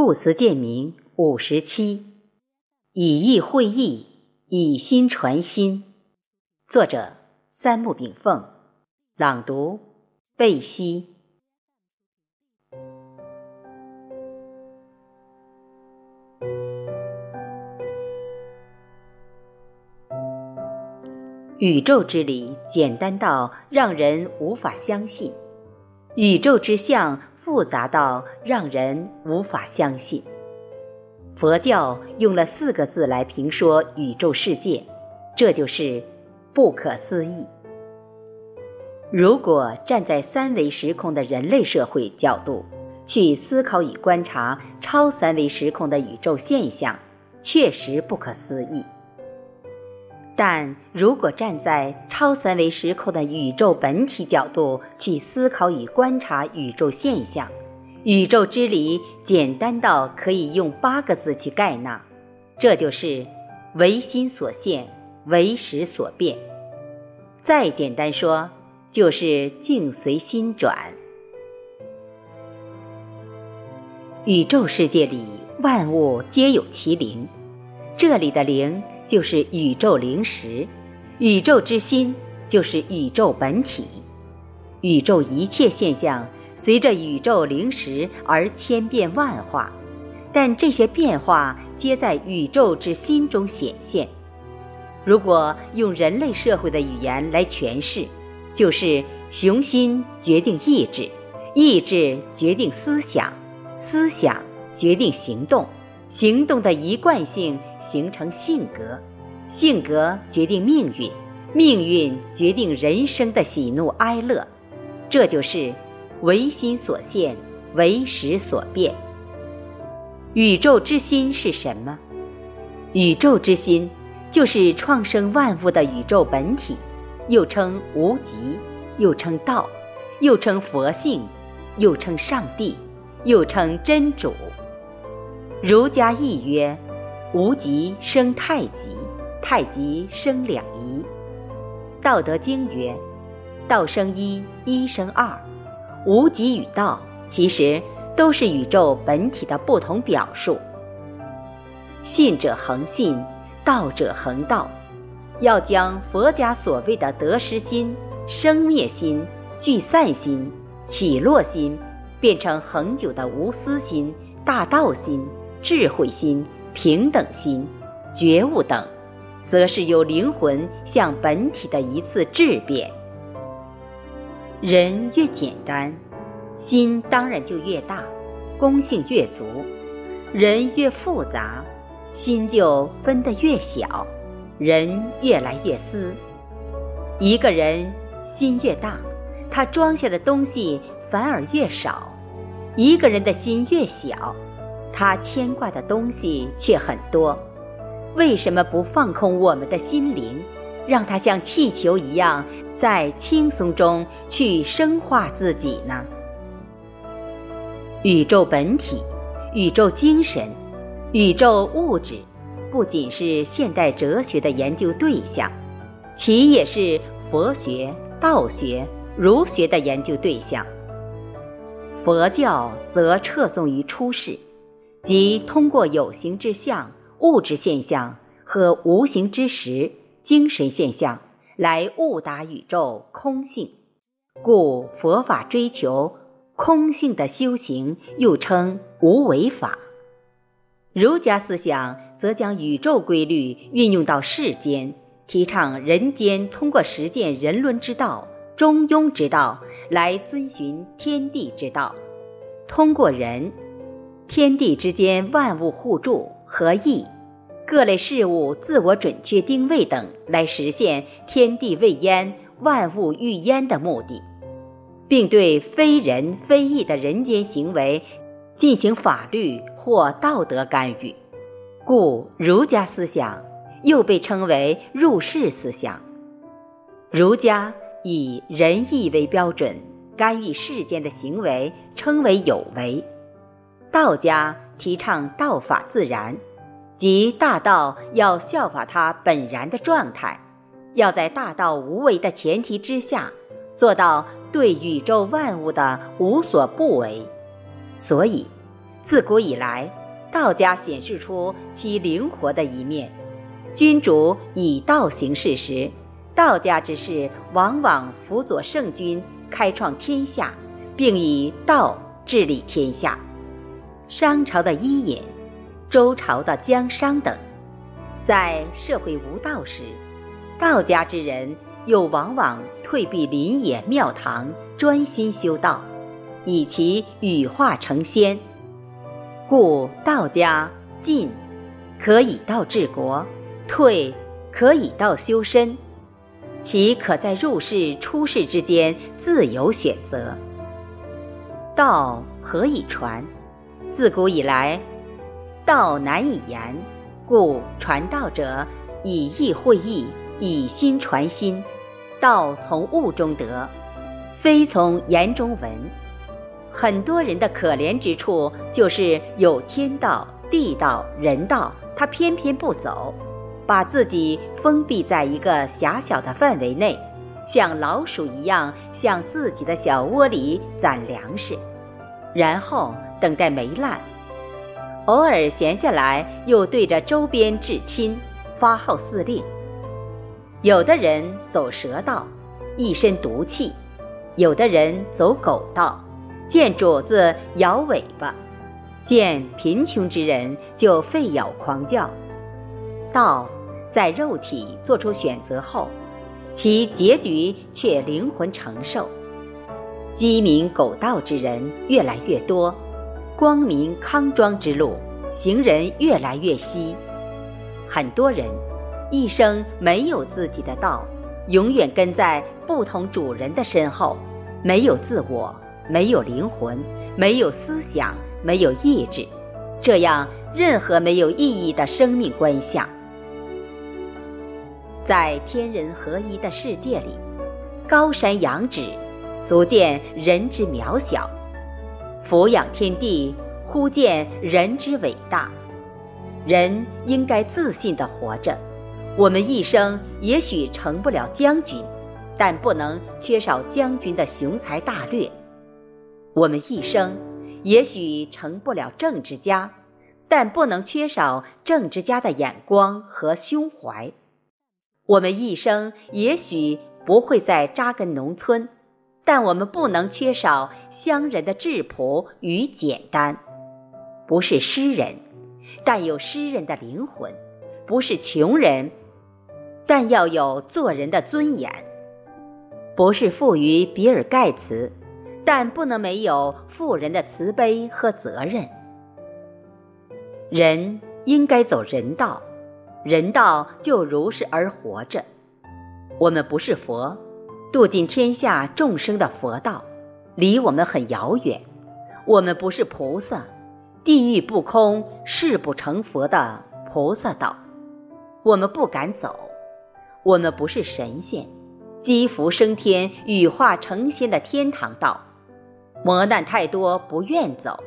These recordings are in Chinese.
故词鉴明五十七，以意会意，以心传心。作者：三木炳凤。朗读：贝西。宇宙之理简单到让人无法相信，宇宙之相。复杂到让人无法相信。佛教用了四个字来评说宇宙世界，这就是不可思议。如果站在三维时空的人类社会角度去思考与观察超三维时空的宇宙现象，确实不可思议。但如果站在超三维时空的宇宙本体角度去思考与观察宇宙现象，宇宙之理简单到可以用八个字去概纳，这就是唯心所现，唯识所变。再简单说，就是境随心转。宇宙世界里万物皆有其灵，这里的灵。就是宇宙灵识，宇宙之心就是宇宙本体，宇宙一切现象随着宇宙灵识而千变万化，但这些变化皆在宇宙之心中显现。如果用人类社会的语言来诠释，就是雄心决定意志，意志决定思想，思想决定行动。行动的一贯性形成性格，性格决定命运，命运决定人生的喜怒哀乐，这就是唯心所现，唯识所变。宇宙之心是什么？宇宙之心就是创生万物的宇宙本体，又称无极，又称道，又称佛性，又称上帝，又称真主。儒家亦曰：“无极生太极，太极生两仪。”道德经曰：“道生一，一生二。”无极与道其实都是宇宙本体的不同表述。信者恒信，道者恒道。要将佛家所谓的得失心、生灭心、聚散心、起落心，变成恒久的无私心、大道心。智慧心、平等心、觉悟等，则是由灵魂向本体的一次质变。人越简单，心当然就越大，功性越足；人越复杂，心就分得越小，人越来越私。一个人心越大，他装下的东西反而越少；一个人的心越小。他牵挂的东西却很多，为什么不放空我们的心灵，让它像气球一样在轻松中去生化自己呢？宇宙本体、宇宙精神、宇宙物质，不仅是现代哲学的研究对象，其也是佛学、道学、儒学的研究对象。佛教则侧重于出世。即通过有形之相、物质现象和无形之实、精神现象来悟达宇宙空性，故佛法追求空性的修行，又称无为法。儒家思想则将宇宙规律运用到世间，提倡人间通过实践人伦之道、中庸之道来遵循天地之道，通过人。天地之间，万物互助合意，各类事物自我准确定位等，来实现天地未焉、万物欲焉的目的，并对非人非义的人间行为进行法律或道德干预。故儒家思想又被称为入世思想。儒家以仁义为标准，干预世间的行为称为有为。道家提倡道法自然，即大道要效法它本然的状态，要在大道无为的前提之下，做到对宇宙万物的无所不为。所以，自古以来，道家显示出其灵活的一面。君主以道行事时，道家之士往往辅佐圣君开创天下，并以道治理天下。商朝的伊尹、周朝的姜商等，在社会无道时，道家之人又往往退避林野庙堂，专心修道，以其羽化成仙。故道家进，可以道治国；退，可以道修身。其可在入世出世之间自由选择。道何以传？自古以来，道难以言，故传道者以意会意，以心传心。道从物中得，非从言中闻。很多人的可怜之处，就是有天道、地道、人道，他偏偏不走，把自己封闭在一个狭小的范围内，像老鼠一样，向自己的小窝里攒粮食，然后等待霉烂。偶尔闲下来，又对着周边至亲发号司令。有的人走蛇道，一身毒气；有的人走狗道。见主子摇尾巴，见贫穷之人就吠咬狂叫。道在肉体做出选择后，其结局却灵魂承受。鸡鸣狗盗之人越来越多，光明康庄之路行人越来越稀。很多人一生没有自己的道，永远跟在不同主人的身后，没有自我。没有灵魂，没有思想，没有意志，这样任何没有意义的生命观象，在天人合一的世界里，高山仰止，足见人之渺小；俯仰天地，忽见人之伟大。人应该自信地活着。我们一生也许成不了将军，但不能缺少将军的雄才大略。我们一生也许成不了政治家，但不能缺少政治家的眼光和胸怀。我们一生也许不会再扎根农村，但我们不能缺少乡人的质朴与简单。不是诗人，但有诗人的灵魂；不是穷人，但要有做人的尊严；不是富于比尔盖茨。但不能没有富人的慈悲和责任。人应该走人道，人道就如是而活着。我们不是佛，度尽天下众生的佛道，离我们很遥远。我们不是菩萨，地狱不空，誓不成佛的菩萨道，我们不敢走。我们不是神仙，积福升天、羽化成仙的天堂道。磨难太多，不愿走。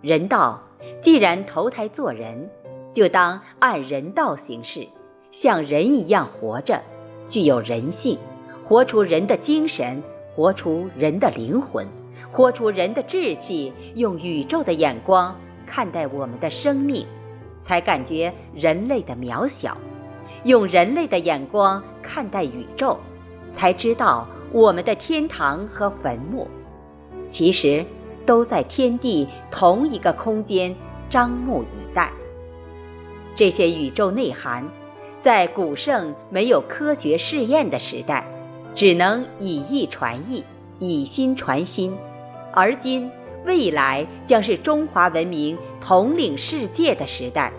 人道既然投胎做人，就当按人道行事，像人一样活着，具有人性，活出人的精神，活出人的灵魂，活出人的志气，用宇宙的眼光看待我们的生命，才感觉人类的渺小；用人类的眼光看待宇宙，才知道我们的天堂和坟墓。其实，都在天地同一个空间张目以待。这些宇宙内涵，在古圣没有科学试验的时代，只能以意传意，以心传心。而今，未来将是中华文明统领世界的时代，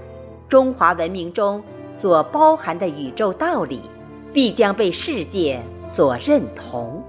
中华文明中所包含的宇宙道理，必将被世界所认同。